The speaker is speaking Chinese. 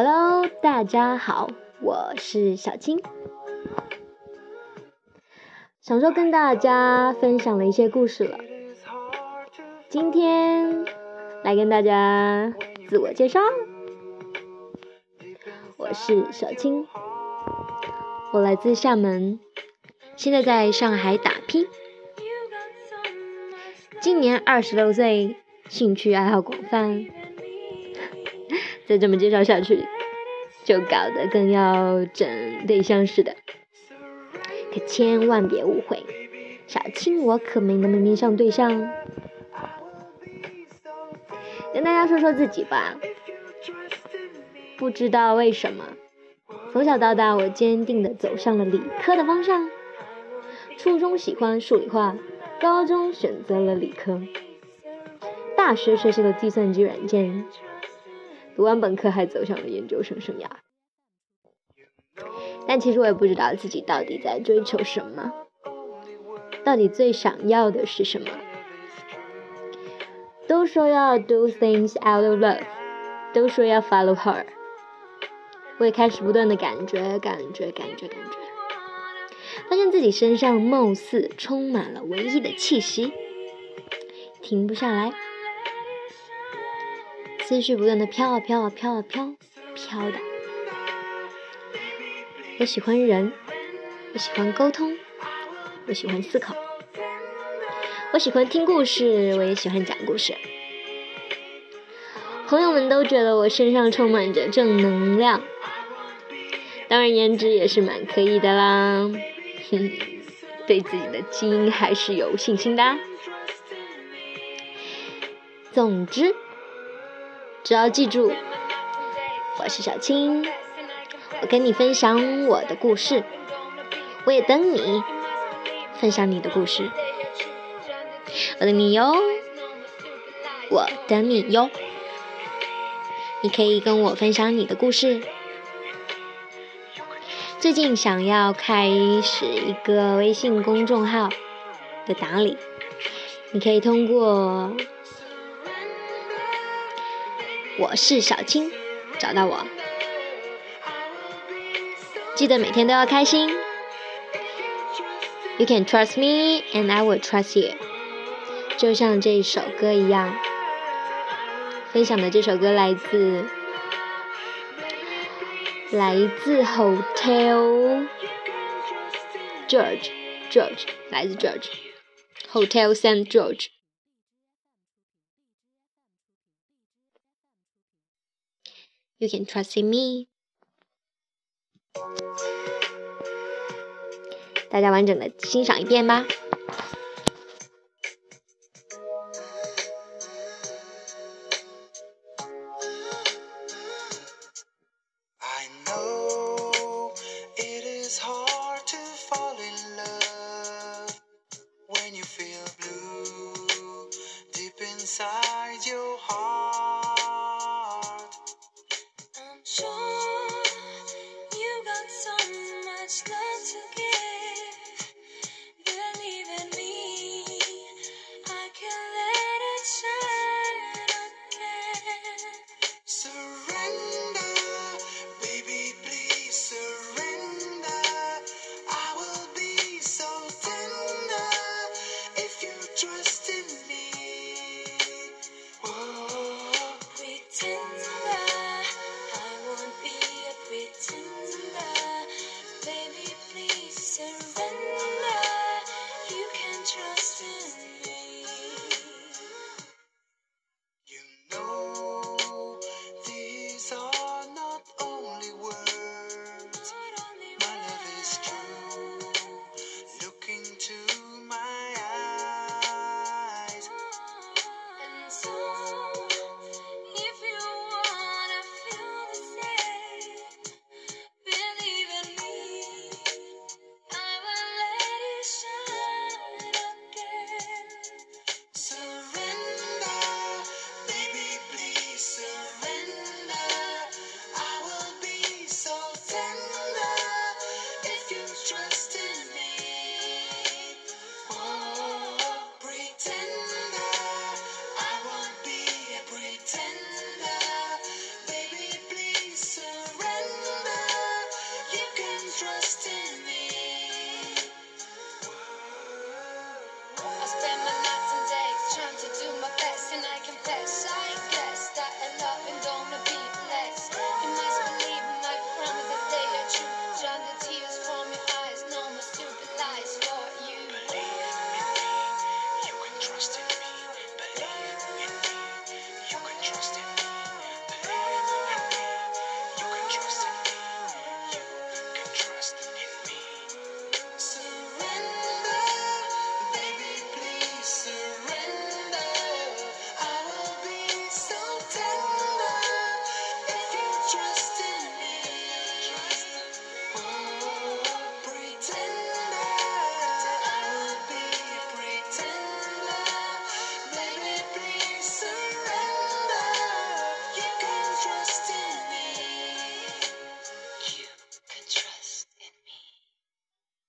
Hello，大家好，我是小青。上周跟大家分享了一些故事了，今天来跟大家自我介绍。我是小青，我来自厦门，现在在上海打拼，今年二十六岁，兴趣爱好广泛。再这么介绍下去，就搞得更要整对象似的。可千万别误会，小青我可没那么迷上对象。跟大家说说自己吧，不知道为什么，从小到大我坚定的走上了理科的方向。初中喜欢数理化，高中选择了理科，大学学习了计算机软件，读完本科还走上了研究生生涯。但其实我也不知道自己到底在追求什么，到底最想要的是什么。都说要 do things out of love，都说要 follow her，我也开始不断的感觉，感觉，感觉，感觉，发现自己身上貌似充满了文艺的气息，停不下来，思绪不断的飘啊飘啊飘啊飘，飘的。我喜欢人，我喜欢沟通，我喜欢思考，我喜欢听故事，我也喜欢讲故事。朋友们都觉得我身上充满着正能量，当然颜值也是蛮可以的啦。哼，对自己的基因还是有信心的。总之，只要记住，我是小青。我跟你分享我的故事，我也等你分享你的故事。我等你哟，我等你哟。你可以跟我分享你的故事。最近想要开始一个微信公众号的打理，你可以通过我是小青找到我。记得每天都要开心。You can trust me, and I will trust you。就像这首歌一样，分享的这首歌来自来自 Hotel George George，来自 George Hotel Saint George。You can trust in me。大家完整的欣赏一遍吧。inside your heart.